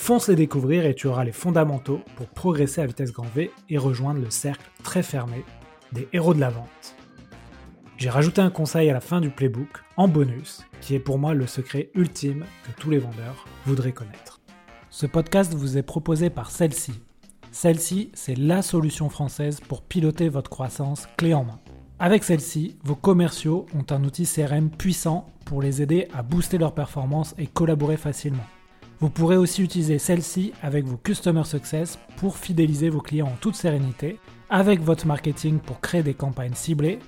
Fonce les découvrir et tu auras les fondamentaux pour progresser à vitesse grand V et rejoindre le cercle très fermé des héros de la vente. J'ai rajouté un conseil à la fin du playbook, en bonus, qui est pour moi le secret ultime que tous les vendeurs voudraient connaître. Ce podcast vous est proposé par celle-ci. Celle-ci, c'est la solution française pour piloter votre croissance clé en main. Avec celle-ci, vos commerciaux ont un outil CRM puissant pour les aider à booster leur performance et collaborer facilement. Vous pourrez aussi utiliser celle-ci avec vos Customer Success pour fidéliser vos clients en toute sérénité, avec votre marketing pour créer des campagnes ciblées,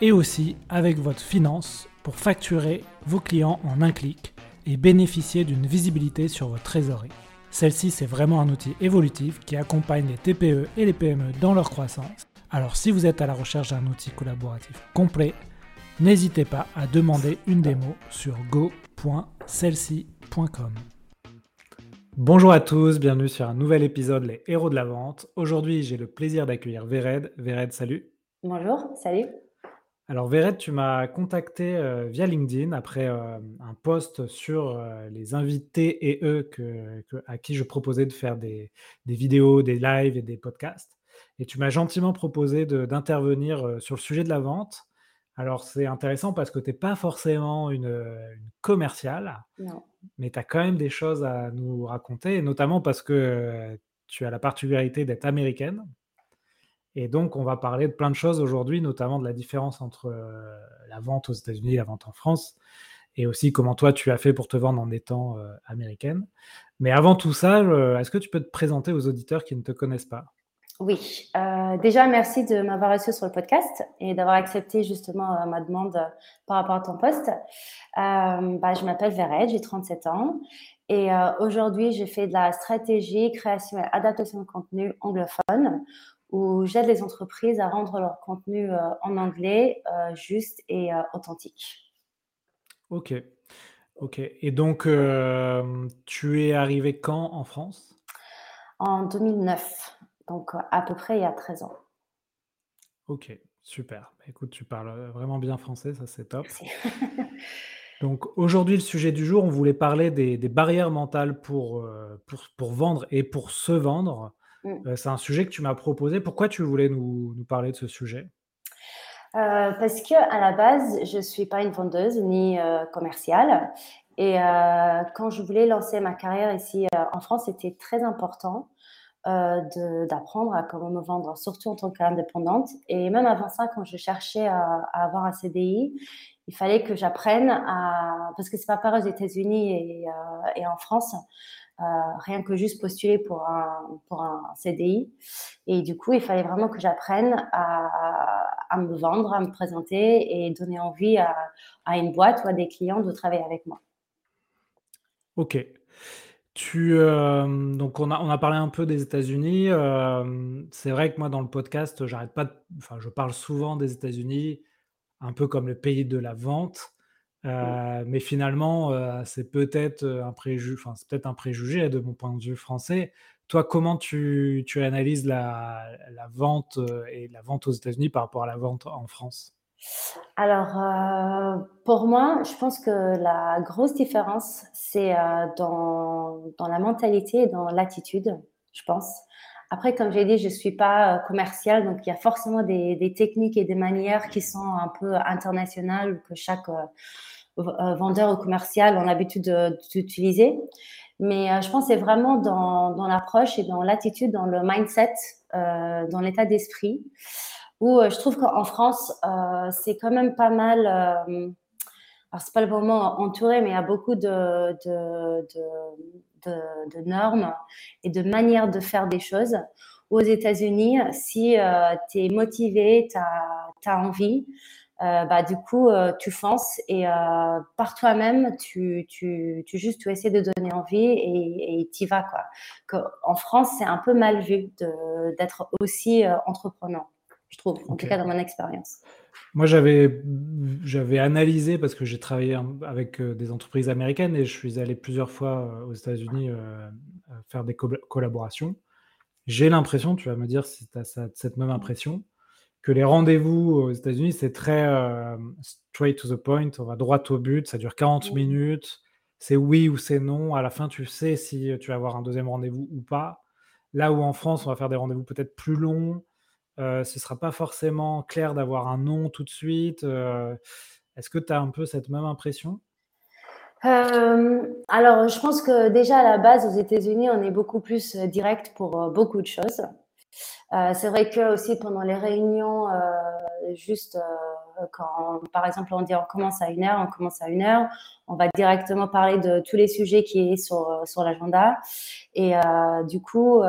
et aussi avec votre finance pour facturer vos clients en un clic et bénéficier d'une visibilité sur votre trésorerie. Celle-ci, c'est vraiment un outil évolutif qui accompagne les TPE et les PME dans leur croissance. Alors si vous êtes à la recherche d'un outil collaboratif complet, n'hésitez pas à demander une démo sur go.celci.com. Bonjour à tous, bienvenue sur un nouvel épisode Les Héros de la Vente. Aujourd'hui, j'ai le plaisir d'accueillir Véred. Véred, salut. Bonjour, salut. Alors Véred, tu m'as contacté euh, via LinkedIn après euh, un post sur euh, les invités et eux que, à qui je proposais de faire des, vidéos, des lives et des podcasts. Et tu m'as gentiment proposé d'intervenir sur le sujet de la vente. Alors c'est intéressant parce que tu n'es pas forcément une, une commerciale. Non mais tu as quand même des choses à nous raconter, notamment parce que tu as la particularité d'être américaine. Et donc, on va parler de plein de choses aujourd'hui, notamment de la différence entre la vente aux États-Unis et la vente en France, et aussi comment toi tu as fait pour te vendre en étant américaine. Mais avant tout ça, est-ce que tu peux te présenter aux auditeurs qui ne te connaissent pas? Oui, euh, déjà merci de m'avoir reçu sur le podcast et d'avoir accepté justement euh, ma demande euh, par rapport à ton poste. bah, je m'appelle Vered, j'ai 37 ans et aujourd'hui je fais de la stratégie, création et adaptation de contenu anglophone où j'aide les entreprises à rendre leur contenu en anglais juste et authentique. Ok, ok. Et donc tu es arrivé quand en France? En 2009 donc à peu près il y a 13 ans. Ok, super. Bah, écoute, tu parles vraiment bien français, ça c'est top. Donc aujourd'hui, le sujet du jour, on voulait parler des, barrières mentales pour, pour, pour, vendre et pour se vendre. Mmh. c'est un sujet que tu m'as proposé. Pourquoi tu voulais nous, nous parler de ce sujet? Parce que à la base, je ne suis pas une vendeuse ni commerciale. Et quand je voulais lancer ma carrière ici en France, c'était très important euh, d'apprendre à comment me vendre, surtout en tant qu'indépendante. Et même avant ça, quand je cherchais à, avoir un CDI, il fallait que j'apprenne à... Parce que c'est pas pareil aux États-Unis et, euh, et, en France. Euh, rien que juste postuler pour un, pour un CDI. Et du coup, il fallait vraiment que j'apprenne à, à, me vendre, à me présenter et donner envie à, à une boîte ou à des clients de travailler avec moi. Ok. Tu, donc on a, on a parlé un peu des États-Unis. c'est vrai que moi, dans le podcast, j'arrête pas enfin, je parle souvent des États-Unis, un peu comme le pays de la vente. mais finalement, c'est peut-être un préjugé, enfin, c'est peut-être un préjugé de mon point de vue français. Toi, comment tu, tu analyses la, la vente et la vente aux États-Unis par rapport à la vente en France? Alors, euh, pour moi, je pense que la grosse différence, c'est euh, dans, dans la mentalité et dans l'attitude, je pense. Après, comme j'ai dit, je suis pas euh, commerciale, donc il y a forcément des, techniques et des manières qui sont un peu internationales que chaque vendeur ou commercial a l'habitude d'utiliser. Mais je pense que c'est vraiment dans l'approche et dans l'attitude, dans le mindset, dans l'état d'esprit où euh, je trouve qu'en France, euh, c'est quand même pas mal. Euh, alors, c'est pas le moment entouré, mais il y a beaucoup de, normes et de manières de faire des choses. Aux États-Unis, si tu es motivé, tu as, envie, bah, du coup, tu fonces et par toi-même, tu, juste tu essaies de donner envie et tu y vas. Quoi. en France, c'est un peu mal vu d'être aussi entreprenant. Je trouve, en tout cas dans mon expérience. Moi, j'avais, j'avais analysé parce que j'ai travaillé avec des entreprises américaines et je suis allé plusieurs fois aux États-Unis faire des collaborations. J'ai l'impression, tu vas me dire si tu as cette même impression, que les rendez-vous aux États-Unis, c'est très straight to the point, on va droit au but, ça dure 40 minutes, c'est oui ou c'est non. À la fin, tu sais si tu vas avoir un deuxième rendez-vous ou pas. Là où en France, on va faire des rendez-vous peut-être plus longs, ce ne sera pas forcément clair d'avoir un non tout de suite. Est-ce que tu as un peu cette même impression? Alors, je pense que déjà à la base, aux États-Unis, on est beaucoup plus direct pour beaucoup de choses. c'est vrai que aussi pendant les réunions, juste quand, par exemple, on dit on commence à une heure, on commence à une heure, on va directement parler de tous les sujets qui est sur, sur l'agenda. Et du coup,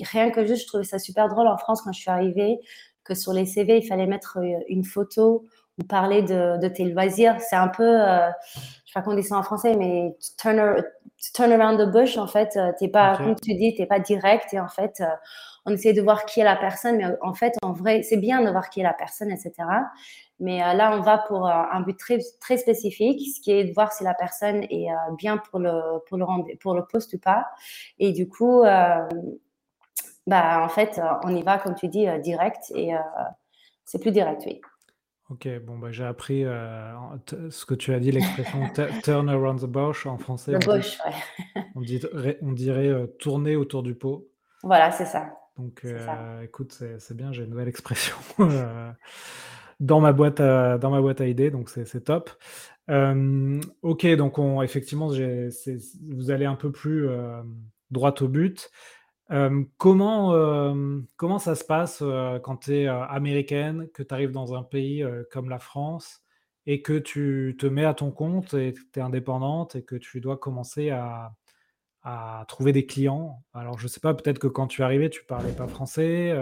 rien que juste, je trouvais ça super drôle en France quand je suis arrivée, que sur les CV, il fallait mettre une photo ou parler de, de tes loisirs. C'est un peu, sais pas comment on dit ça en français, mais turn, turn around the bush, en fait, euh, t'es pas, comme tu dis, t'es pas direct et en fait, euh, on essaie de voir qui est la personne, mais en fait, en vrai, c'est bien de voir qui est la personne, etc. Mais euh, là, on va pour un but très, très spécifique, ce qui est de voir si la personne est bien pour le, pour le, pour le poste ou pas. Et du coup, bah, en fait, on y va, comme tu dis, direct et c'est plus direct, oui. Ok, bon, bah, j'ai appris euh, ce que tu as dit, l'expression turn around the bush en français. The bush, on, on dirait euh, tourner autour du pot. Voilà, c'est ça. Donc, euh, écoute, c'est bien, j'ai une nouvelle expression dans, ma boîte à, dans ma boîte à idées, donc c'est top. ok, donc on, effectivement, vous allez un peu plus droit au but comment, comment ça se passe quand tu es américaine, que tu arrives dans un pays comme la France et que tu te mets à ton compte et tu es indépendante et que tu dois commencer à, à trouver des clients? Alors, je sais pas, peut-être que quand tu es arrivée, tu parlais pas français.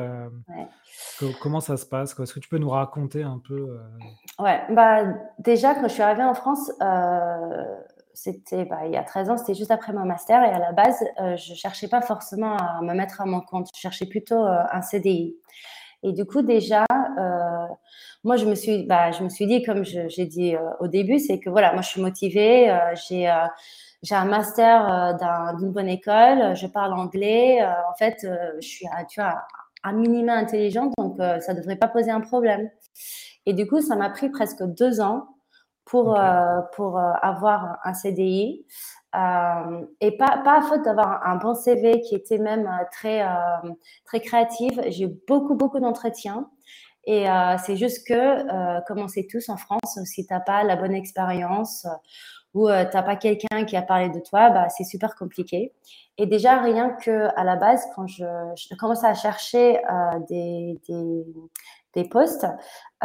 comment ça se passe? Est-ce que tu peux nous raconter un peu Ouais, bah, déjà, quand je suis arrivée en France, c'était bah, il y a 13 ans, c'était juste après mon master et à la base, euh, je cherchais pas forcément à me mettre à mon compte, je cherchais plutôt euh, un CDI. Et du coup, déjà, euh, moi, je me suis, bah, je me suis dit, comme j'ai dit au début, c'est que voilà, moi, je suis motivée, j'ai un master d'une bonne école, je parle anglais, en fait, je suis, tu vois, un minima intelligente, donc ça devrait pas poser un problème. Et du coup, ça m'a pris presque deux ans pour, euh, pour euh, avoir un CDI. Euh, et pas, pas à faute d'avoir un bon CV qui était même très, très créatif. J'ai eu beaucoup, beaucoup d'entretiens. Et c'est juste que, comme on sait tous en France, si tu n'as pas la bonne expérience ou tu n'as pas quelqu'un qui a parlé de toi, bah, c'est super compliqué. Et déjà, rien que à la base, quand je, je commençais à chercher des, des, des postes,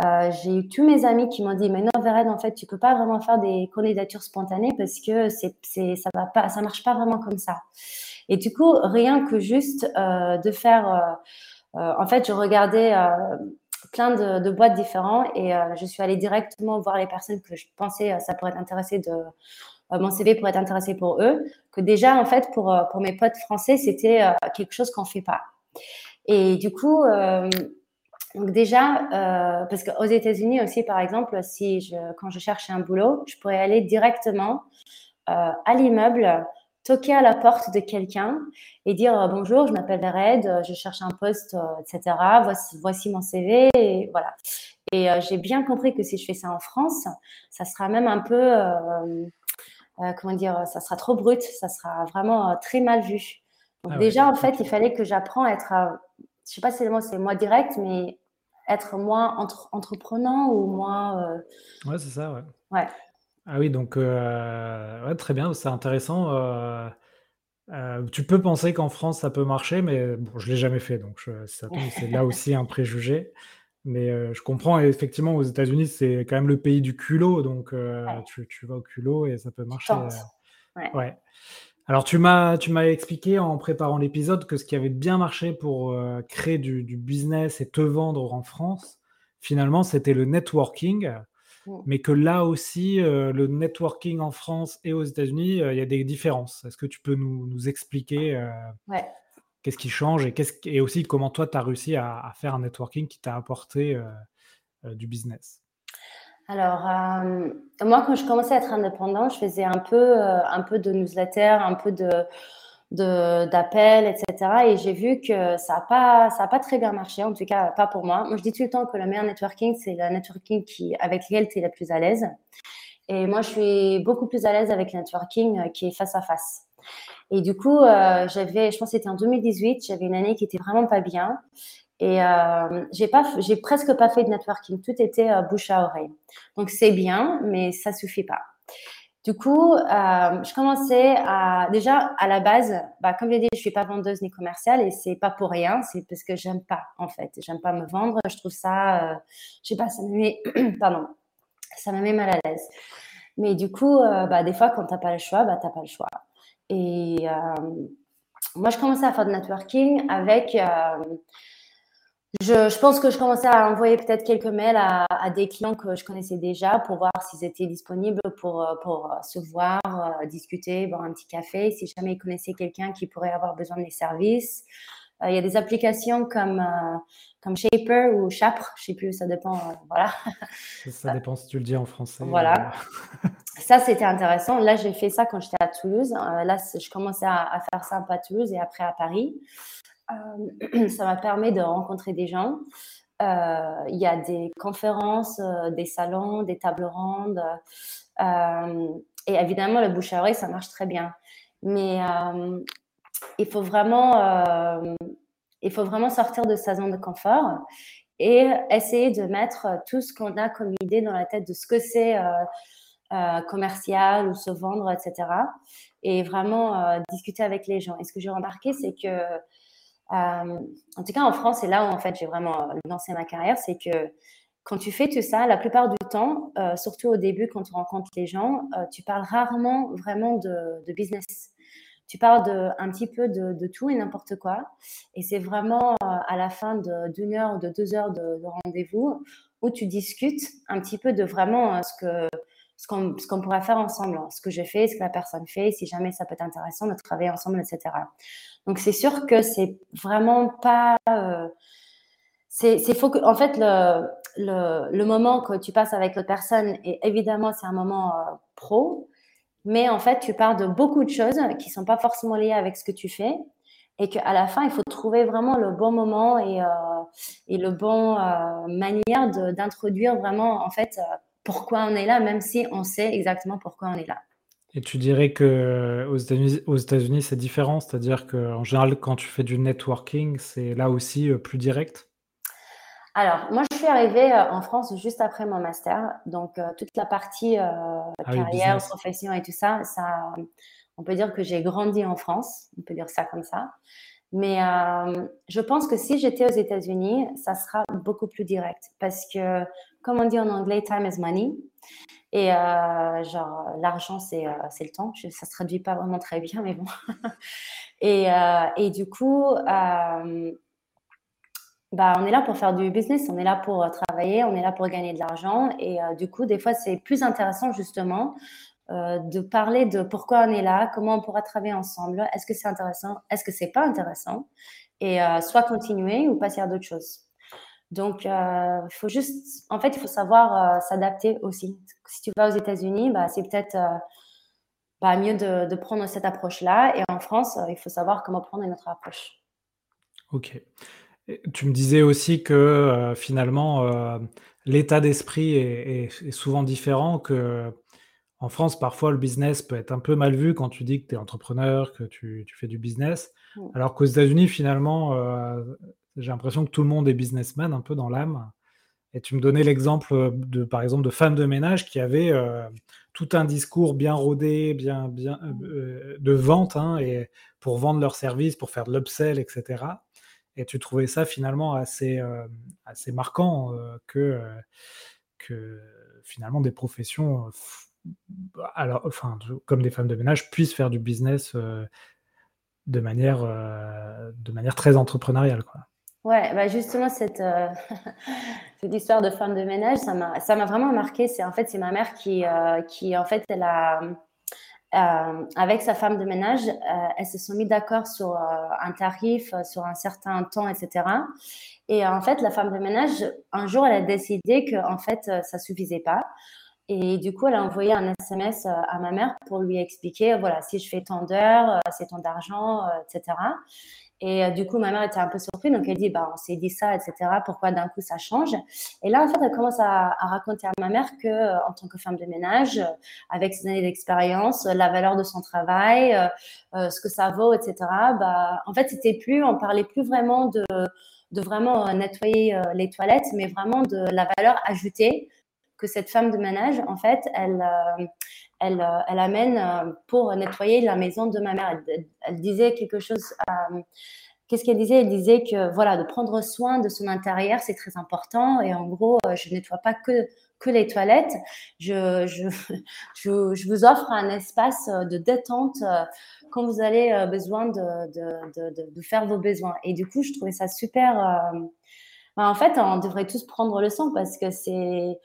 euh, j'ai eu tous mes amis qui m'ont dit mais non Véred, en fait tu peux pas vraiment faire des candidatures spontanées parce que c'est, c'est ça va pas ça marche pas vraiment comme ça. Et du coup rien que juste euh, de faire euh, en fait je regardais plein de, boîtes différentes et je suis allée directement voir les personnes que je pensais ça pourrait être intéressé de mon CV pourrait être intéressé pour eux que déjà en fait pour pour mes potes français c'était quelque chose qu'on fait pas. Et du coup donc déjà, euh, parce qu'aux États-Unis aussi, par exemple, si je, quand je cherchais un boulot, je pourrais aller directement euh, à l'immeuble, toquer à la porte de quelqu'un et dire euh, bonjour, je m'appelle Red, je cherche un poste, etc. Voici, voici mon CV, et voilà. Et j'ai bien compris que si je fais ça en France, ça sera même un peu, comment dire, ça sera trop brut, ça sera vraiment très mal vu. Donc ah déjà, en fait, il fallait que j'apprends à être je sais pas si c'est moi direct, mais être moins entre, entreprenant ou moins. Euh... Ouais, c'est ça, ouais. ouais. Ah oui, donc euh, ouais, très bien, c'est intéressant. Euh, euh, tu peux penser qu'en France ça peut marcher, mais bon, je l'ai jamais fait, donc c'est là aussi un préjugé. Mais je comprends, effectivement, aux États-Unis, c'est quand même le pays du culot, donc tu, tu, vas au culot et ça peut marcher. Ouais. ouais. Alors, tu m'as, tu m'as expliqué en préparant l'épisode que ce qui avait bien marché pour euh, créer du, business et te vendre en France, finalement, c'était le networking. Mm. Mais que là aussi, euh, le networking en France et aux États-Unis, euh, il y a des différences. Est-ce que tu peux nous, expliquer Ouais. qu'est-ce qui change et, qu'est-ce, et aussi comment toi, tu as réussi à, faire un networking qui t'a apporté du business? Alors, moi, quand je commençais à être indépendant, je faisais un peu, un peu de newsletter, un peu de, d'appels, etc. Et j'ai vu que ça n'a pas, pas très bien marché, en tout cas pas pour moi. Moi, je dis tout le temps que le meilleur networking, c'est le networking qui, avec lequel tu es la plus à l'aise. Et moi, je suis beaucoup plus à l'aise avec le networking euh, qui est face à face. Et du coup, euh, j'avais, je pense que c'était en 2018, j'avais une année qui était vraiment pas bien. Et euh, j'ai j'ai presque pas fait de networking. Tout était euh, bouche à oreille. Donc c'est bien, mais ça suffit pas. Du coup, euh, je commençais à déjà à la base, bah, comme je l'ai dit, je suis pas vendeuse ni commerciale et c'est pas pour rien, c'est parce que j'aime pas en fait, j'aime pas me vendre. Je trouve ça, euh, je sais pas, ça me met, pardon, ça me met mal à l'aise. Mais du coup, bah, des fois, quand t'as pas le choix, bah t'as pas le choix. Et moi, je commençais à faire du networking avec euh, je, pense que je commençais à envoyer peut-être quelques mails à, des clients que je connaissais déjà pour voir s'ils étaient disponibles pour, euh, pour euh, se voir, euh, discuter, boire un petit café, si jamais ils connaissaient quelqu'un qui pourrait avoir besoin de mes services. il y a des applications comme, comme Shaper ou Chapre, je sais plus, ça dépend. voilà. Ça, dépend si tu le dis en français. Voilà. ça, c'était intéressant. Là, j'ai fait ça quand j'étais à Toulouse. là, je commençais à, à, faire ça un peu à Toulouse et après à Paris. Euh, ça m'a permis de rencontrer des gens. Euh, il y a des conférences, euh, des salons, des tables rondes. et évidemment, le bouche à oreille, ça marche très bien. Mais il faut vraiment, il faut vraiment sortir de sa zone de confort et essayer de mettre tout ce qu'on a comme idée dans la tête de ce que c'est commercial ou se vendre, etc. Et vraiment discuter avec les gens. Et ce que j'ai remarqué, c'est que en tout cas, en France, et là où en fait j'ai vraiment euh, lancé ma carrière, c'est que quand tu fais tout ça, la plupart du temps, euh, surtout au début quand tu rencontres les gens, tu parles rarement vraiment de, business. Tu parles de, un petit peu de, tout et n'importe quoi. Et c'est vraiment à la fin d'une heure ou de deux heures de, rendez-vous où tu discutes un petit peu de vraiment ce que ce qu'on pourrait faire ensemble, ce que je fais, ce que la personne fait, si jamais ça peut être intéressant de travailler ensemble, etc. Donc c'est sûr que c'est vraiment pas. Euh, c'est faut que, en fait, le, le, le, moment que tu passes avec l'autre personne, et évidemment, c'est un moment euh, pro, mais en fait, tu parles de beaucoup de choses qui sont pas forcément liées avec ce que tu fais, et qu'à la fin, il faut trouver vraiment le bon moment et, euh, et le bon euh, manière d'introduire vraiment, en fait, pourquoi on est là, même si on sait exactement pourquoi on est là. Et tu dirais qu'aux États-Unis, aux États-Unis, c'est différent, c'est-à-dire qu'en général, quand tu fais du networking, c'est là aussi euh, plus direct? Alors, moi, je suis arrivée euh, en France juste après mon master. Donc, euh, toute la partie ah carrière, profession et tout ça, ça, on peut dire que j'ai grandi en France. On peut dire ça comme ça. Mais je pense que si j'étais aux États-Unis, ça sera beaucoup plus direct. Parce que, comme on dit en anglais, time is money. Et euh, genre, l'argent, c'est euh, c'est le temps. ça se traduit pas vraiment très bien, mais bon. et, euh, et, du coup, bah, on est là pour faire du business, on est là pour travailler, on est là pour gagner de l'argent. Et du coup, des fois, c'est plus intéressant justement de parler de pourquoi on est là, comment on pourra travailler ensemble, est-ce que c'est intéressant, est-ce que c'est pas intéressant, et soit continuer ou passer à d'autres choses. Donc, il faut juste, en fait, il faut savoir s'adapter aussi si tu vas aux États-Unis, bah, c'est peut-être euh, bah, mieux de, prendre cette approche-là. Et en France, euh, il faut savoir comment prendre une autre approche. Ok. Tu me disais aussi que euh, finalement, l'état d'esprit est, souvent différent, que en France, parfois, le business peut être un peu mal vu quand tu dis que tu es entrepreneur, que tu, fais du business. Mm. Alors qu'aux États-Unis, finalement, j'ai l'impression que tout le monde est businessman, un peu dans l'âme. Et tu me donnais l'exemple euh, de, par exemple, de femmes de ménage qui avaient euh, tout un discours bien rodé, bien, bien euh, de vente, hein, et pour vendre leurs services, pour faire de l'upsell, etc. Et tu trouvais ça finalement assez, assez marquant que, que finalement des professions, alors, enfin, comme des femmes de ménage, puissent faire du business de manière, de manière très entrepreneuriale. Ouais, bah justement, cette, euh, cette histoire de femme de ménage, ça m'a, vraiment marqué. C'est en fait, c'est ma mère qui, euh, qui, en fait, elle a, avec sa femme de ménage, elles se sont mis d'accord sur un tarif, sur un certain temps, etc. Et en fait, la femme de ménage, un jour, elle a décidé que en fait, ça suffisait pas. Et du coup, elle a envoyé un SMS à ma mère pour lui expliquer, voilà, si je fais tant d'heures, c'est tant d'argent, etc. Et euh, du coup, ma mère était un peu surprise. Donc, elle dit, bah, on s'est dit ça, etc. Pourquoi d'un coup ça change? Et là, en fait, elle commence à, raconter à ma mère que, euh, en tant que femme de ménage, euh, avec ses années d'expérience, la valeur de son travail, ce que ça vaut, etc. Bah, en fait, c'était plus, on parlait plus vraiment de, de vraiment nettoyer les toilettes, mais vraiment de la valeur ajoutée que cette femme de ménage, en fait, elle, elle, euh, elle amène euh, pour nettoyer la maison de ma mère. Elle, disait quelque chose. Euh, qu'est-ce qu'elle disait? Elle disait que voilà, de prendre soin de son intérieur, c'est très important. Et en gros, je nettoie pas que les toilettes. Je, vous offre un espace de détente quand vous avez besoin de, faire vos besoins. Et du coup, je trouvais ça super. Ben, en fait, on devrait tous prendre le sang parce que c'est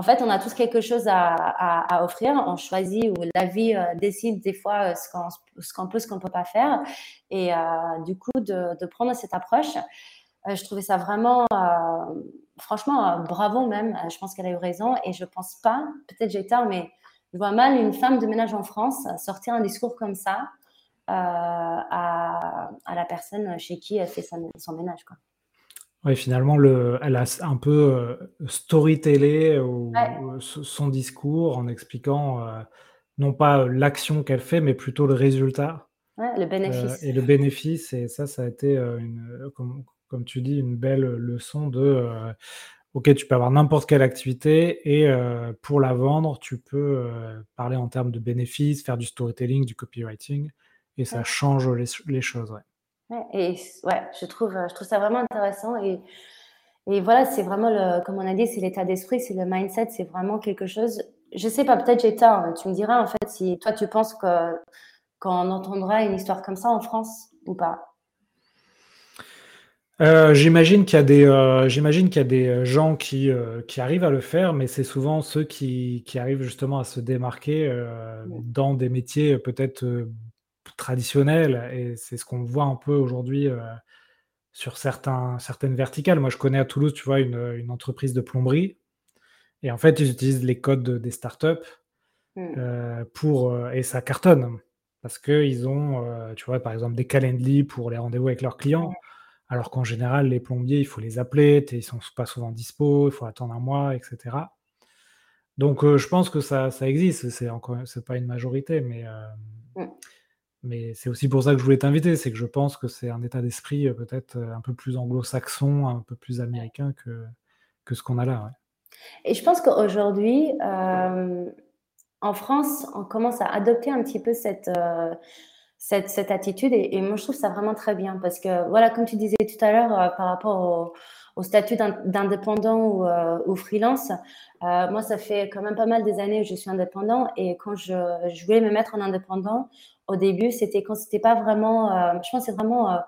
en fait, on a tous quelque chose à, offrir. On choisit ou la vie euh, décide des fois euh, ce qu'on peut, ce qu'on ne peut pas faire. Et euh, du coup, de, prendre cette approche, je trouvais ça vraiment, franchement, bravo même. Je pense qu'elle a eu raison. Et je pense pas, peut-être j'ai tort, mais je vois mal une femme de ménage en France sortir un discours comme ça à, la personne chez qui elle fait son ménage. Quoi. Oui, finalement, le, elle a un peu euh, storytellé euh, son discours en expliquant euh, non pas l'action qu'elle fait, mais plutôt le résultat Ouais, le bénéfice. et le bénéfice. Et ça, ça a été, une, comme, comme tu dis, une belle leçon de OK, tu peux avoir n'importe quelle activité et pour la vendre, tu peux parler en termes de bénéfices, faire du storytelling, du copywriting, et ça change les, les choses. Ouais et ouais, je trouve, je trouve ça vraiment intéressant. Et, et voilà, c'est vraiment, le, comme on a dit, c'est l'état d'esprit, c'est le mindset, c'est vraiment quelque chose. Je sais pas, peut-être j'ai tort. Hein. Tu me diras, en fait, si toi, tu penses que qu'on entendra une histoire comme ça en France ou pas euh, j'imagine qu'il y a des, euh, j'imagine qu'il y a des gens qui, euh, qui arrivent à le faire, mais c'est souvent ceux qui, qui arrivent justement à se démarquer dans des métiers peut-être traditionnel et c'est ce qu'on voit un peu aujourd'hui euh, sur certains, certaines verticales. Moi, je connais à Toulouse, tu vois, une, une entreprise de plomberie et en fait, ils utilisent les codes des startups mmh. euh, pour euh, et ça cartonne parce qu'ils ont, tu vois, par exemple, des calendly pour les rendez-vous avec leurs clients. Alors qu'en général, les plombiers, il faut les appeler, ils sont pas souvent dispo, il faut attendre un mois, etc. Donc, je pense que ça, ça existe. C'est encore, c'est pas une majorité, mais mmh. Mais c'est aussi pour ça que je voulais t'inviter, c'est que je pense que c'est un état d'esprit euh, peut-être euh, un peu plus anglo-saxon, un peu plus américain que, que ce qu'on a là. Et je pense qu'aujourd'hui, euh, en France, on commence à adopter un petit peu cette, cette, cette, attitude et, moi je trouve ça vraiment très bien parce que, voilà, comme tu disais tout à l'heure par rapport au, au statut d'indépendant ou, ou, freelance, moi ça fait quand même pas mal des années que je suis indépendant et quand je, je voulais me mettre en indépendant, au début, c'était quand c'était pas vraiment, euh, je pense c'est vraiment, euh,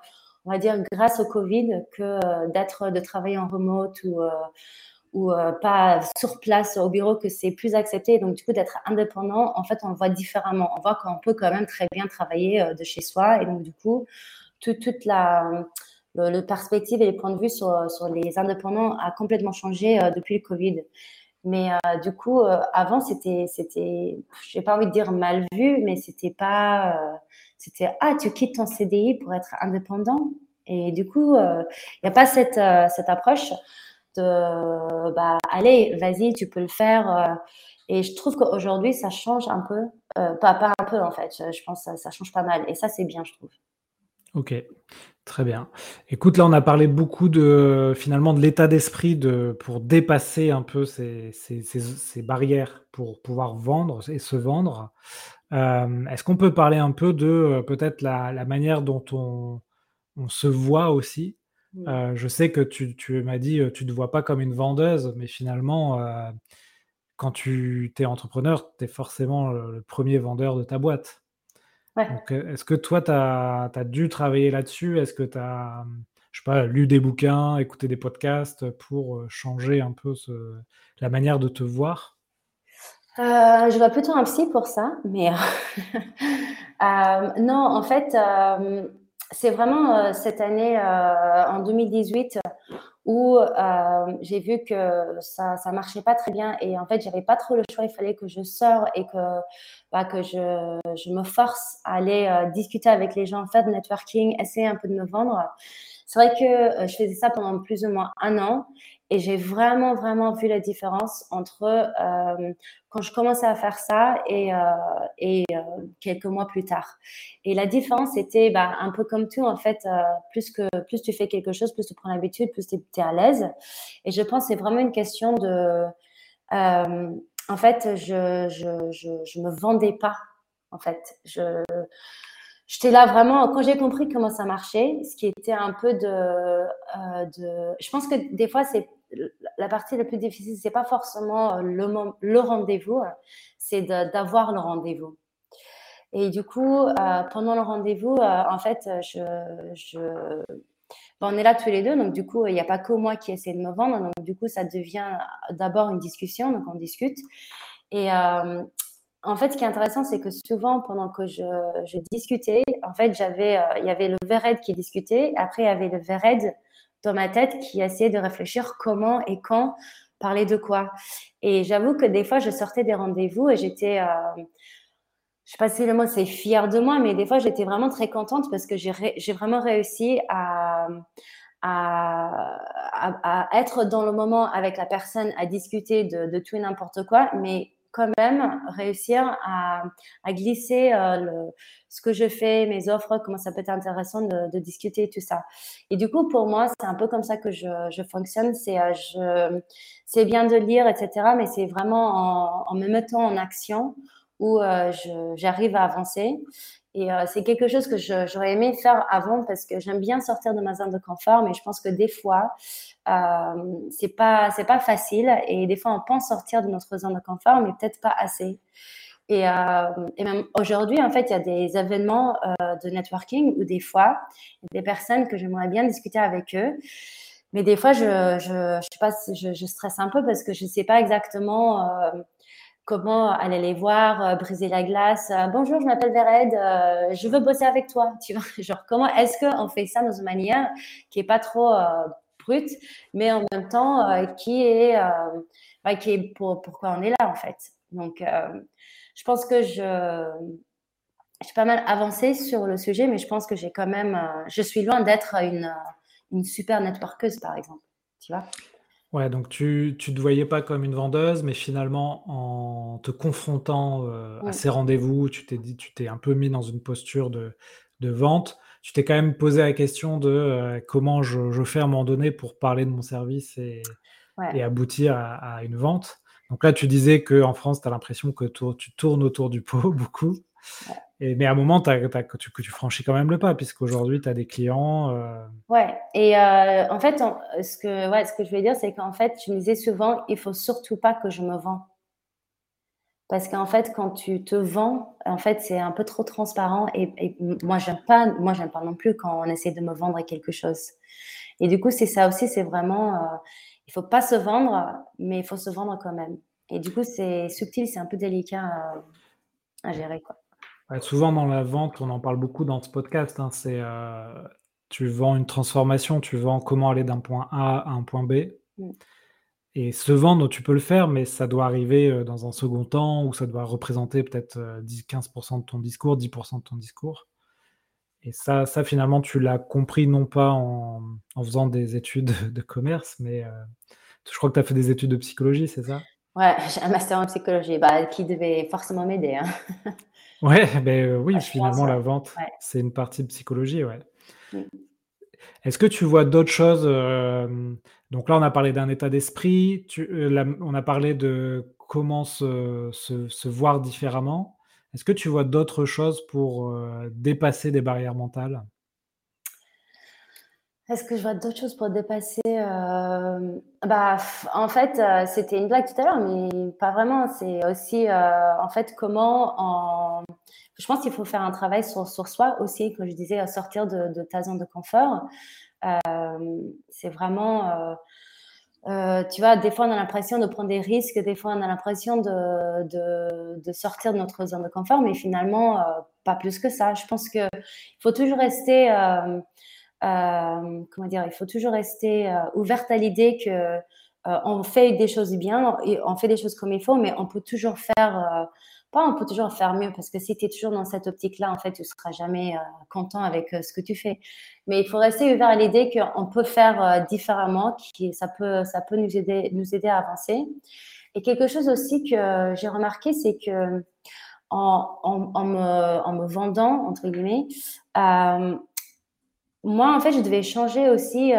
on va dire, grâce au Covid que euh, d'être, de travailler en remote ou, ou pas sur place au bureau, que c'est plus accepté. Donc, du coup, d'être indépendant, en fait, on le voit différemment. On voit qu'on peut quand même très bien travailler de chez soi. Et donc, du coup, toute la, le, perspective et les points de vue sur, sur les indépendants a complètement changé depuis le Covid. Mais euh, du coup, euh, avant, c'était, c'était, j'ai pas envie de dire mal vu, mais c'était pas, euh, c'était ah, tu quittes ton CDI pour être indépendant. Et du coup, il n'y a pas cette, cette approche de, bah, allez, vas-y, tu peux le faire. et je trouve qu'aujourd'hui, ça change un peu, pas, pas un peu en fait. Je, pense que ça change pas mal. Et ça, c'est bien, je trouve. Ok, très bien. Écoute, là, on a parlé beaucoup de finalement de l'état d'esprit de pour dépasser un peu ces, ces, ces, barrières pour pouvoir vendre et se vendre. Euh, est-ce qu'on peut parler un peu de euh, peut-être la, la, manière dont on, on, se voit aussi? Euh, Je sais que tu, tu m'as dit tu te vois pas comme une vendeuse, mais finalement, quand tu es entrepreneur, tu es forcément le premier vendeur de ta boîte. Euh, est-ce que toi, tu as, dû travailler là-dessus? Est-ce que tu as, je sais pas, lu des bouquins, écouté des podcasts pour euh, changer un peu la manière de te voir? Euh, je vois plutôt un psy pour ça, mais euh, non, en fait, c'est vraiment cette année, en 2018, où j'ai vu que ça ça marchait pas très bien et en fait j'avais pas trop le choix. Il fallait que je sors et que bah, que je, je me force à aller discuter avec les gens faire de networking essayer un peu de me vendre. C'est vrai que je faisais ça pendant plus ou moins un an et j'ai vraiment, vraiment vu la différence entre euh, quand je commençais à faire ça et, euh, et euh, quelques mois plus tard. Et la différence était bah, un peu comme tout, en fait, plus, que, plus tu fais quelque chose, plus tu prends l'habitude, plus tu es, à l'aise. Et je pense que c'est vraiment une question de... en fait, je je, je, je me vendais pas, en fait. Je j'étais là vraiment quand j'ai compris comment ça marchait, ce qui était un peu de, de je pense que des fois c'est la partie la plus difficile, c'est pas forcément euh, le, le rendez-vous, c'est d'avoir le rendez-vous. Et du coup, euh, pendant le rendez-vous, euh, en fait, je, je ben, on est là tous les deux, donc du coup, il n'y a pas que moi qui essaie de me vendre, donc du coup, ça devient d'abord une discussion, donc on discute. Et en fait, ce qui est intéressant, c'est que souvent, pendant que je, je discutais, en fait, j'avais, il y avait le Vered qui discutait, après il y avait le Vered dans ma tête qui essayait de réfléchir comment et quand parler de quoi. Et j'avoue que des fois, je sortais des rendez-vous et j'étais, euh, je sais pas si le mot c'est fière de moi, mais des fois, j'étais vraiment très contente parce que j'ai vraiment réussi à, à, à, être dans le moment avec la personne, à discuter de, de tout et n'importe quoi, mais quand même réussir à, glisser euh, ce que je fais, mes offres, comment ça peut être intéressant de, de discuter tout ça. Et du coup, pour moi, c'est un peu comme ça que je, fonctionne. C'est euh, bien de lire, etc., mais c'est vraiment en, en, me mettant en action où euh, j'arrive à avancer. Et euh, c'est quelque chose que j'aurais aimé faire avant parce que j'aime bien sortir de ma zone de confort, mais je pense que des fois, euh, c'est pas c'est pas facile et des fois on pense sortir de notre zone de confort, mais peut-être pas assez. Et, euh, et même aujourd'hui, en fait, il y a des événements euh, de networking où des fois, des personnes que j'aimerais bien discuter avec eux. Mais des fois, je, je, sais pas, je, je stresse un peu parce que je sais pas exactement comment aller les voir, euh, briser la glace. Euh, Bonjour, je m'appelle Vered, euh, je veux bosser avec toi. Tu vois, genre comment est-ce qu'on fait ça dans une manière qui est pas trop brute, mais en même temps qui est, qui est pour, pourquoi on est là en fait. Donc, je pense que je j'ai pas mal avancé sur le sujet, mais je pense que j'ai quand même, je suis loin d'être une, une super networkeuse par exemple. Tu vois Ouais, donc tu tu te voyais pas comme une vendeuse, mais finalement en te confrontant, heu, à ces rendez-vous, tu t'es dit tu t'es un peu mis dans une posture de de vente. Tu t'es quand même posé la question de, heu, comment je je fais à un moment donné pour parler de mon service et Ouais. et aboutir à à une vente. Donc là, tu disais qu'en France, tu as l'impression que tour tu tournes autour du pot beaucoup Ouais. Mais à un moment, tu franchis quand même le pas puisqu'aujourd'hui tu as des clients, heu Ouais, et euh, en fait, ce que, ouais, ce que je voulais dire, c'est qu'en fait, je me disais souvent, il faut surtout pas que je me vends. Parce qu'en fait, quand tu te vends, en fait, c'est un peu trop transparent et, moi, j'aime pas, pas non plus quand on essaie de me vendre quelque chose. Et du coup, c'est ça aussi, c'est vraiment, euh, il faut pas se vendre, mais il faut se vendre quand même. Et du coup, c'est subtil, c'est un peu délicat à, à gérer, quoi. Ouais, souvent dans la vente, on en parle beaucoup dans ce podcast, hein, c'est, heu, tu vends une transformation, tu vends comment aller d'un point A à un point B Mm. et se vendre, tu peux le faire, mais ça doit arriver, heu, dans un second temps ou ça doit représenter peut-être, heu, 10-15% de ton discours, 10% de ton discours et ça ça finalement tu l'as compris non pas en en faisant des études de commerce, mais, je crois que tu as fait des études de psychologie, c'est ça? Ouais, j'ai un master en psychologie, bah, qui devait forcément m'aider, hein. Ouais, beh, heu, oui, finalement la vente, Ouais. c'est une partie de psychologie, ouais. Mm. Est-ce que tu vois d'autres choses, donc là, on a parlé d'un état d'esprit, la on a parlé de comment se se se voir différemment. Est-ce que tu vois d'autres choses pour, dépasser des barrières mentales? Est-ce que je vois d'autres choses pour dépasser, hem, bah, en fait, heu, c'était une blague tout à l'heure, mais pas vraiment. C'est aussi, heu, en fait, comment en je pense qu'il faut faire un travail sur sur soi aussi, comme je disais, sortir de de ta zone de confort. C'est vraiment, euh, tu vois, des fois, on a l'impression de prendre des risques, des fois, on a l'impression de, de, de, sortir de notre zone de confort, mais finalement, euh, pas plus que ça. Je pense qu'il faut toujours rester, euh, euh, comment dire, il faut toujours rester euh, ouverte à l'idée que on fait des choses bien, et on fait des choses comme il faut, mais on peut toujours faire pas on peut toujours faire mieux parce que si tu es toujours dans cette optique-là, en fait, tu seras jamais euh, content avec euh, ce que tu fais. Mais il faut rester ouvert à l'idée qu'on peut faire euh, différemment, qui ça peut ça peut nous aider nous aider à avancer. Et quelque chose aussi que j'ai remarqué, c'est que en, en, me, vendant entre guillemets, moi en fait, je devais changer aussi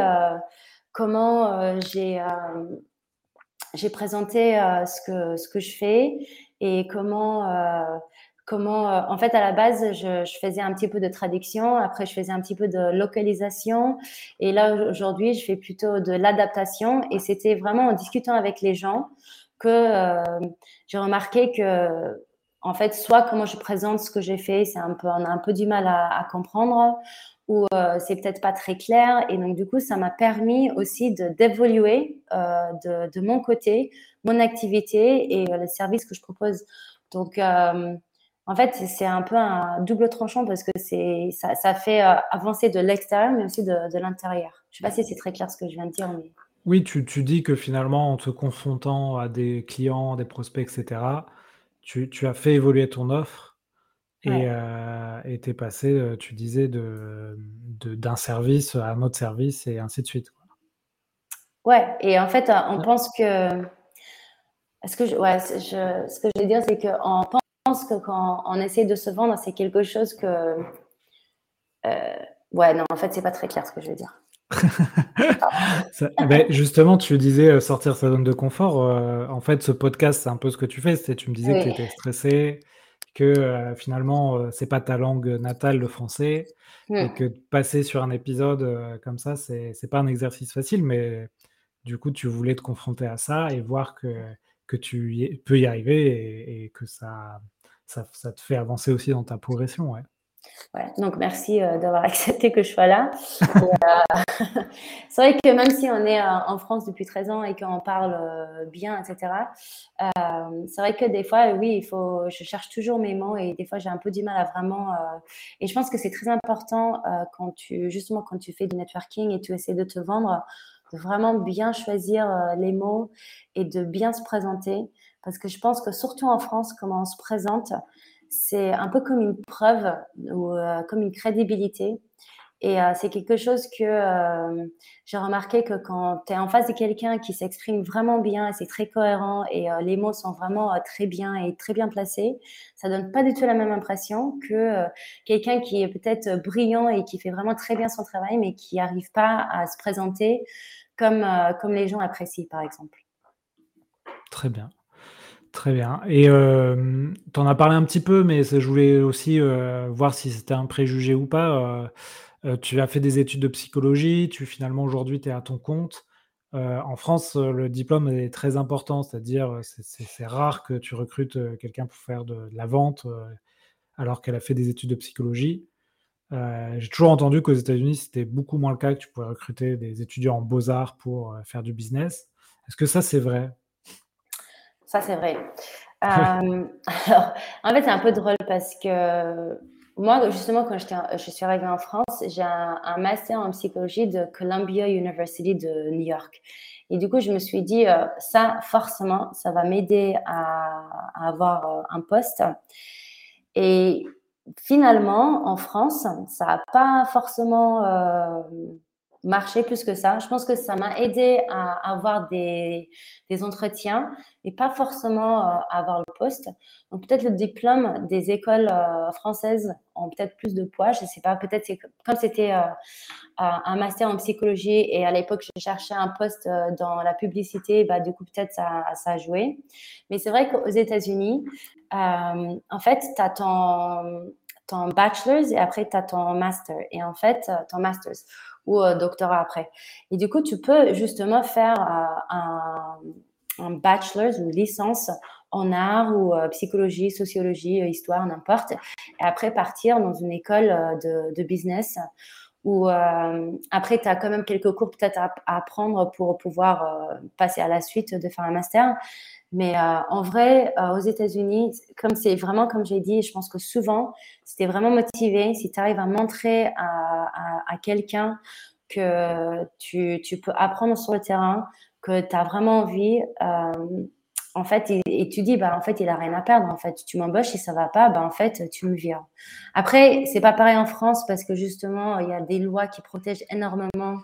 comment j'ai j'ai présenté ce que ce que je fais et comment euh, comment euh, en fait à la base je, faisais un petit peu de traduction après je faisais un petit peu de localisation et là aujourd'hui je fais plutôt de l'adaptation et c'était vraiment en discutant avec les gens que euh, j'ai remarqué que en fait soit comment je présente ce que j'ai fait c'est un peu on a un peu du mal à comprendre ou euh, c'est peut-être pas très clair et donc du coup ça m'a permis aussi d'évoluer euh, de, de, mon côté mon activité et euh, les services que je propose. Donc, en fait, c'est un peu un double tranchant parce que ça, ça, fait avancer de l'extérieur, mais aussi de, de l'intérieur. Je sais pas si c'est très clair ce que je viens de dire, mais... Oui, tu, tu, dis que finalement, en te confrontant à des clients, des prospects, etc., tu, tu as fait évoluer ton offre et ouais. euh, tu es passé, tu disais, d'un de, d'un service à un autre service et ainsi de suite. Quoi. Ouais, et en fait, on pense que ce que je, ouais, je, ce que je veux dire, c'est qu'on pense que quand on essaie de se vendre, c'est quelque chose que. Euh, ouais, non, en fait, c'est pas très clair ce que je veux dire. ça, ben justement, tu disais euh, sortir sa zone de confort. Euh, en fait, ce podcast, c'est un peu ce que tu fais. C'est tu me disais que tu étais stressé, que euh, finalement, euh, c'est pas ta langue natale, le français, et que passer sur un épisode euh, comme ça, c'est pas un exercice facile, mais du coup, tu voulais te confronter à ça et voir que que tu y, peux y arriver et, et que ça, ça, ça, te fait avancer aussi dans ta progression. Ouais. Ouais, donc merci euh, d'avoir accepté que je sois là. euh, c'est vrai que même si on est euh, en France depuis 13 ans et qu'on parle bien, etc., c'est vrai que des fois, oui, il faut, je cherche toujours mes mots et des fois j'ai un peu du mal à vraiment. et je pense que c'est très important quand tu, justement, quand tu fais du networking et tu essaies de te vendre, de vraiment bien choisir les mots et de bien se présenter. Parce que je pense que surtout en France, comment on se présente, c'est un peu comme une preuve ou euh, comme une crédibilité. Et euh, c'est quelque chose que euh, j'ai remarqué que quand tu es en face de quelqu'un qui s'exprime vraiment bien c'est très cohérent et les mots sont vraiment très bien et très bien placés, ça donne pas du tout la même impression que quelqu'un qui est peut-être brillant et qui fait vraiment très bien son travail mais qui n'arrive pas à se présenter comme, comme les gens apprécient, par exemple. Très bien. Très bien. Et euh, tu en as parlé un petit peu, mais je voulais aussi euh, voir si c'était un préjugé ou pas. Euh, tu as fait des études de psychologie, tu finalement aujourd'hui tu es à ton compte. en France, le diplôme est très important, c'est-à-dire c'est rare que tu recrutes quelqu'un pour faire de, de la vente alors qu'elle a fait des études de psychologie. J'ai toujours entendu qu'aux États-Unis, c'était beaucoup moins le cas, que tu pouvais recruter des étudiants en beaux-arts pour faire du business. Est-ce que ça, c'est vrai? Ça, c'est vrai. Euh, alors, en fait, c'est un peu drôle parce que moi, justement, quand je suis arrivée en France, j'ai un, master en psychologie de Columbia University de New York. Et du coup, je me suis dit, euh, ça, forcément, ça va m'aider à, avoir euh, un poste. Et finalement, en France, ça n'a pas forcément marché plus que ça. Je pense que ça m'a aidé à avoir des, entretiens et pas forcément euh, à avoir le poste. Donc peut-être le diplôme des écoles euh, françaises ont peut-être plus de poids. Je sais pas, peut-être comme c'était euh, un master en psychologie et à l'époque je cherchais un poste dans la publicité, bah, du coup peut-être ça, ça a joué. Mais c'est vrai qu'aux États-Unis, en fait, tu as ton, ton bachelor's et après tu as ton master. Et en fait, ton master's ou euh, doctorat après. Et du coup, tu peux justement faire euh, un, bachelor's ou licence en art ou euh, psychologie, sociologie, histoire, n'importe. Et après partir dans une école de, business Ou après, tu as quand même quelques cours peut-être à, apprendre pour pouvoir passer à la suite de faire un master. Mais en vrai, aux États-Unis, comme c'est vraiment, comme j'ai dit, je pense que souvent, si tu es vraiment motivé, si tu arrives à montrer à, à, quelqu'un que tu, tu, peux apprendre sur le terrain, que tu as vraiment envie, en fait, et, tu dis, bah, en fait, il a rien à perdre. En fait, tu m'embauches, et ça va pas, bah, en fait, tu me vires. Après, c'est pas pareil en France parce que justement, il y a des lois qui protègent énormément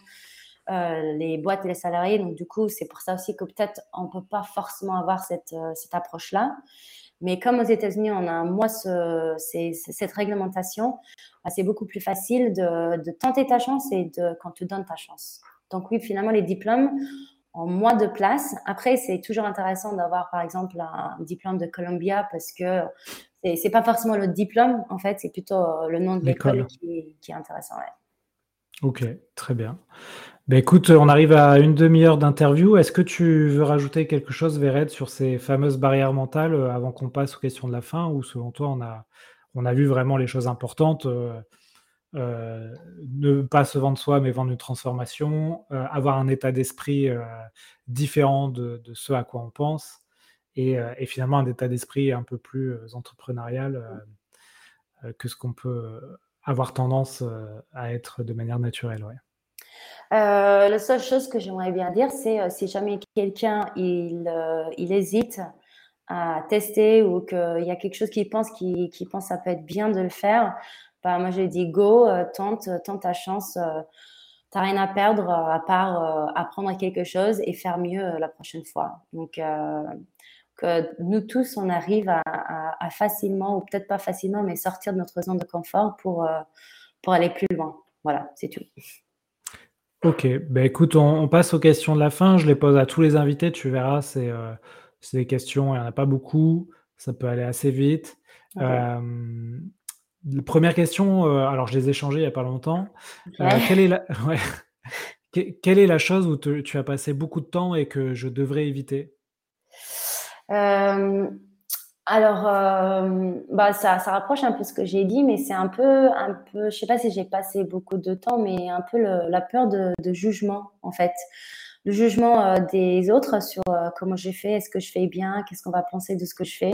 euh, les boîtes et les salariés. Donc, du coup, c'est pour ça aussi que peut-être on peut pas forcément avoir cette, euh, cette approche-là. Mais comme aux États-Unis, on a un mois ce, cette réglementation, bah, c'est beaucoup plus facile de, de, tenter ta chance et de, quand tu donnes ta chance. Donc oui, finalement, les diplômes, en moins de place. Après, c'est toujours intéressant d'avoir, par exemple, un diplôme de Columbia parce que c'est pas forcément le diplôme, en fait, c'est plutôt le nom de l'école qui, qui, est intéressant. Ok, très bien. Ben écoute, on arrive à une demi-heure d'interview. Est-ce que tu veux rajouter quelque chose, Véred, sur ces fameuses barrières mentales euh, avant qu'on passe aux questions de la fin ou selon toi, on a, on a vu vraiment les choses importantes euh, euh, ne pas se vendre soi, mais vendre une transformation, avoir un état d'esprit différent de, ce à quoi on pense, et, finalement un état d'esprit un peu plus entrepreneurial que ce qu'on peut avoir tendance à être de manière naturelle. Ouais. La seule chose que j'aimerais bien dire, c'est si jamais quelqu'un il, il, hésite à tester ou qu'il y a quelque chose qu'il pense qui, qui pense ça peut être bien de le faire, bah, moi, j'ai dit go, euh, tente, euh, tente ta chance. Euh, t'as rien à perdre à part apprendre quelque chose et faire mieux la prochaine fois. Donc, que nous tous, on arrive à, facilement, ou peut-être pas facilement, mais sortir de notre zone de confort pour, pour aller plus loin. Voilà, c'est tout. Ok, ben écoute, on, passe aux questions de la fin. Je les pose à tous les invités, tu verras, c'est des questions, il n'y en a pas beaucoup, ça peut aller assez vite. Première question, euh, alors je les ai changées il n'y a pas longtemps. Euh, quelle, est la... quelle est la chose où tu as passé beaucoup de temps et que je devrais éviter? Euh, Alors, bah, ça, ça, rapproche un peu ce que j'ai dit, mais c'est un peu, un peu, je sais pas si j'ai passé beaucoup de temps, mais un peu la peur de, jugement, en fait. Le jugement des autres sur comment j'ai fait, est-ce que je fais bien, qu'est-ce qu'on va penser de ce que je fais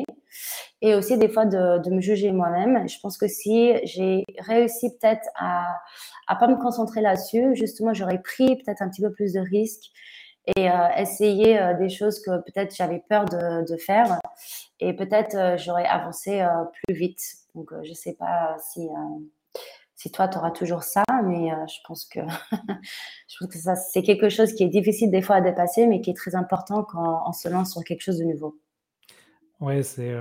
et aussi des fois de, de me juger moi-même. Je pense que si j'ai réussi peut-être à à pas me concentrer là-dessus, justement, j'aurais pris peut-être un petit peu plus de risques et euh, essayer euh, des choses que peut-être j'avais peur de, faire et peut-être euh, j'aurais avancé plus vite. Donc, je sais pas si si toi, tu auras toujours ça, mais je pense que que c'est quelque chose qui est difficile des fois à dépasser, mais qui est très important quand on se lance sur quelque chose de nouveau. Ouais, c'est,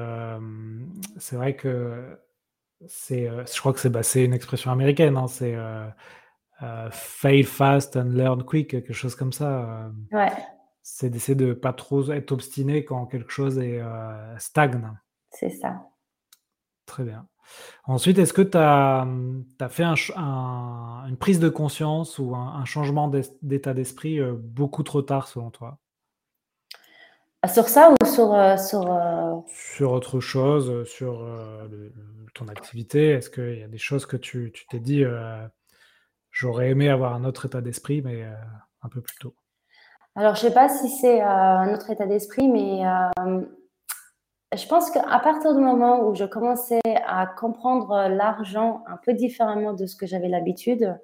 vrai que c'est, je crois que c'est, bah, une expression américaine, hein, c'est, «fail fast and learn quick», quelque chose comme ça, Ouais. C'est d'essayer de pas trop être obstiné quand quelque chose est, stagne. C'est ça. Très bien. Ensuite, est-ce que tu as, fait une prise de conscience ou un changement d'état d'esprit, beaucoup trop tard selon toi? Ah, sur ça ou sur. Euh, sur, euh, sur autre chose, euh, sur ton activité Est-ce qu'il y a des choses que tu t'es dit, j'aurais aimé avoir un autre état d'esprit, mais un peu plus tôt. Alors, je ne sais pas si c'est un autre état d'esprit, mais je pense qu'à partir du moment où je commençais à comprendre l'argent un peu différemment de ce que j'avais l'habitude,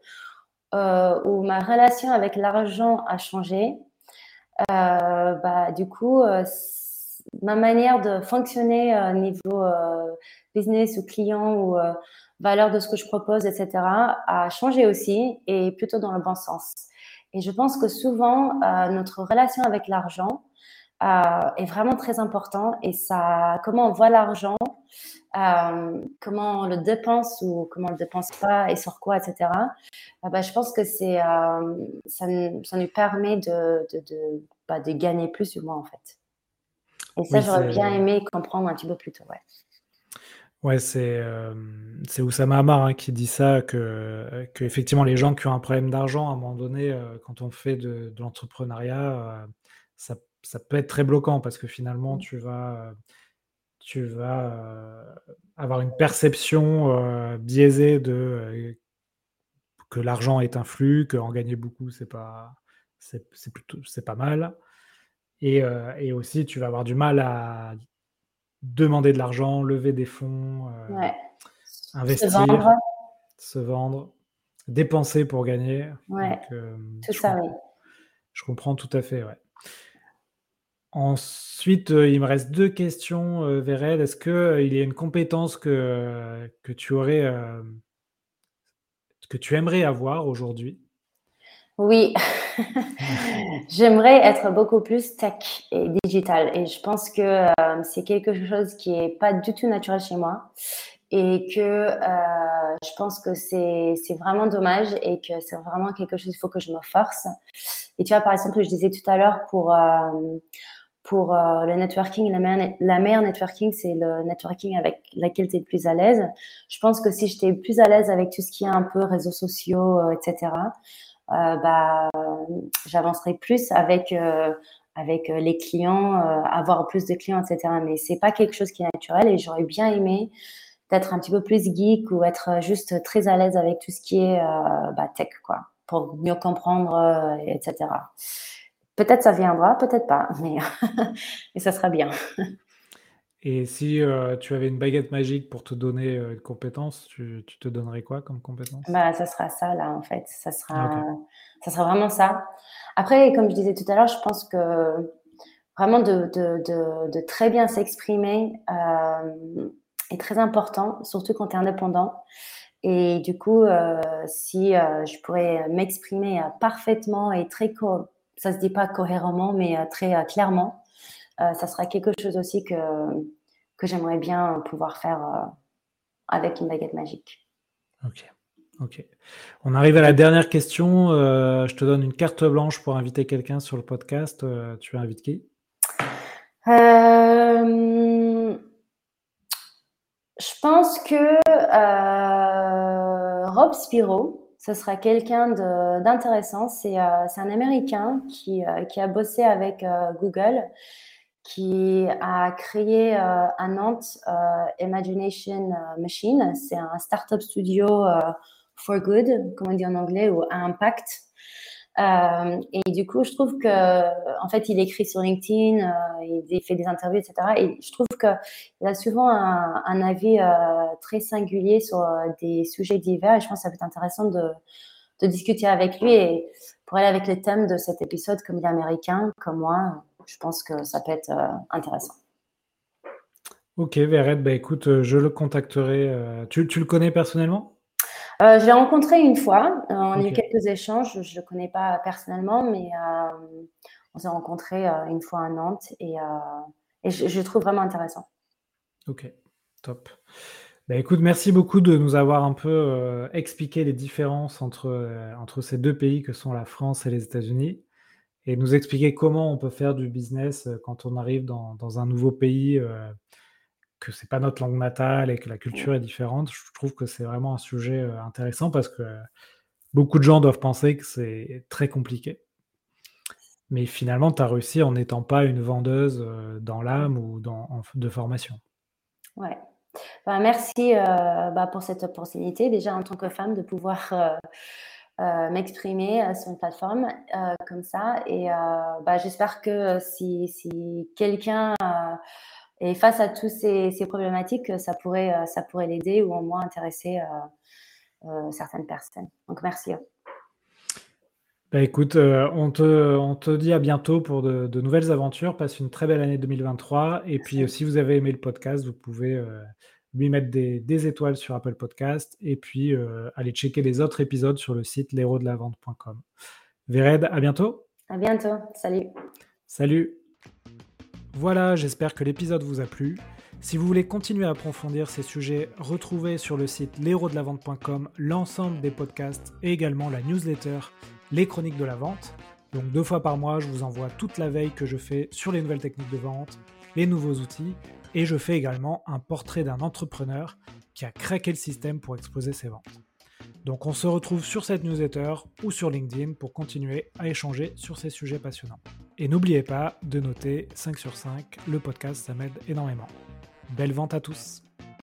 où ma relation avec l'argent a changé, euh, bah, du coup, euh, ma manière de fonctionner au euh, niveau business ou client ou valeur de ce que je propose, etc., a changé aussi et plutôt dans le bon sens. Et je pense que souvent, notre relation avec l'argent est vraiment très important et ça, comment on voit l'argent, comment on le dépense ou comment on le dépense pas et sur quoi, etc. bah, je pense que c'est, ça, ça, nous permet de, de, de, bah, de gagner plus du moins en fait. Et ça, j'aurais bien aimé comprendre un petit peu plus tôt. Ouais. Ouais, c'est euh, Oussama Hamar hein, qui dit ça, que, que, effectivement les gens qui ont un problème d'argent, à un moment donné, quand on fait de, de l'entrepreneuriat, ça, ça, peut être très bloquant parce que finalement, mmh. tu vas, tu vas euh, avoir une perception euh, biaisée de euh, que l'argent est un flux, qu'en gagner beaucoup, c'est pas, c'est, plutôt, c'est pas mal. Et, et, aussi, tu vas avoir du mal à demander de l'argent, lever des fonds, investir, se vendre. dépenser pour gagner. Ouais. tout ça, oui. Je comprends tout à fait, ouais. Ensuite, euh, il me reste deux questions, euh, Est-ce qu'il euh, y a une compétence que, que tu aurais, que tu aimerais avoir aujourd'hui? Oui, j'aimerais être beaucoup plus tech et digital. Et je pense que c'est quelque chose qui est pas du tout naturel chez moi et que je pense que c'est vraiment dommage et que c'est vraiment quelque chose, il faut que je me force. Et tu vois, par exemple, je disais tout à l'heure pour pour euh, le networking, la meilleure, la meilleure networking, c'est le networking avec laquelle tu es le plus à l'aise. Je pense que si j'étais plus à l'aise avec tout ce qui est un peu réseaux sociaux, euh, etc., euh, bah, j'avancerais plus avec, avec les clients, avoir plus de clients, etc. Mais c'est pas quelque chose qui est naturel et j'aurais bien aimé d'être un petit peu plus geek ou être juste très à l'aise avec tout ce qui est bah, tech, quoi, pour mieux comprendre, etc. Peut-être ça viendra, peut-être pas, mais, ça sera bien. Et si euh, tu avais une baguette magique pour te donner euh, une compétence, tu, te donnerais quoi comme compétence? Bah, Ça sera ça, là, en fait. Ça sera, ça sera vraiment ça. Après, comme je disais tout à l'heure, je pense que vraiment de, de, très bien s'exprimer euh, est très important, surtout quand tu es indépendant. Et du coup, si je pourrais m'exprimer parfaitement et très ça se dit pas cohéremment, mais euh, très euh, clairement. Euh, ça sera quelque chose aussi que, que j'aimerais bien pouvoir faire avec une baguette magique. Ok. Ok. On arrive à la dernière question. je te donne une carte blanche pour inviter quelqu'un sur le podcast. tu invites qui? Je pense que Rob Spiro, ce sera quelqu'un d'intéressant. C'est euh, un Américain qui, euh, qui, a bossé avec euh, Google, qui a créé à Nantes Imagination Machine. C'est un startup studio for good, comme on dit en anglais, ou à impact. Euh, et du coup, je trouve que, en fait, il écrit sur LinkedIn, euh, il fait des interviews, etc. Et je trouve qu'il a souvent un, avis euh, très singulier sur des sujets divers. Et je pense que ça peut être intéressant de, discuter avec lui. Et pour aller avec les thèmes de cet épisode, comme il est américain, comme moi, je pense que ça peut être intéressant. Ok, Vered, bah écoute, je le contacterai. Tu, tu le connais personnellement? Euh, je l'ai rencontré une fois. Euh, on a eu quelques échanges. Je ne le connais pas personnellement, mais euh, on s'est rencontrés une fois à Nantes et, je, le trouve vraiment intéressant. Ok, top. Bah, écoute, merci beaucoup de nous avoir un peu expliqué les différences entre, entre ces deux pays que sont la France et les États-Unis et nous expliquer comment on peut faire du business quand on arrive dans, dans un nouveau pays que c'est pas notre langue natale et que la culture est différente, je trouve que c'est vraiment un sujet euh, intéressant parce que beaucoup de gens doivent penser que c'est très compliqué. Mais finalement, tu as réussi en n'étant pas une vendeuse euh, dans l'âme ou dans, de formation. Ouais. Bah, merci euh, bah, pour cette opportunité, déjà en tant que femme, de pouvoir m'exprimer sur une plateforme comme ça. Et bah, j'espère que si, si quelqu'un et face à toutes ces, problématiques, ça pourrait, euh, ça pourrait l'aider ou au moins intéresser euh, euh, certaines personnes. Donc, merci. Bah écoute, on, te, on te dit à bientôt pour de, nouvelles aventures. Passe une très belle année 2023. Et puis, si vous avez aimé le podcast, vous pouvez lui mettre des, étoiles sur Apple Podcast et puis aller checker les autres épisodes sur le site l'héros-de-la-vente.com. Véred, à bientôt. À bientôt. Salut. Salut. Voilà, j'espère que l'épisode vous a plu. Si vous voulez continuer à approfondir ces sujets, retrouvez sur le site l'héros-de-la-vente.com l'ensemble des podcasts et également la newsletter Les Chroniques de la Vente. Donc deux fois par mois, je vous envoie toute la veille que je fais sur les nouvelles techniques de vente, les nouveaux outils, et je fais également un portrait d'un entrepreneur qui a craqué le système pour exposer ses ventes. Donc on se retrouve sur cette newsletter ou sur LinkedIn pour continuer à échanger sur ces sujets passionnants. Et n'oubliez pas de noter 5 sur 5, le podcast ça m'aide énormément. Belle vente à tous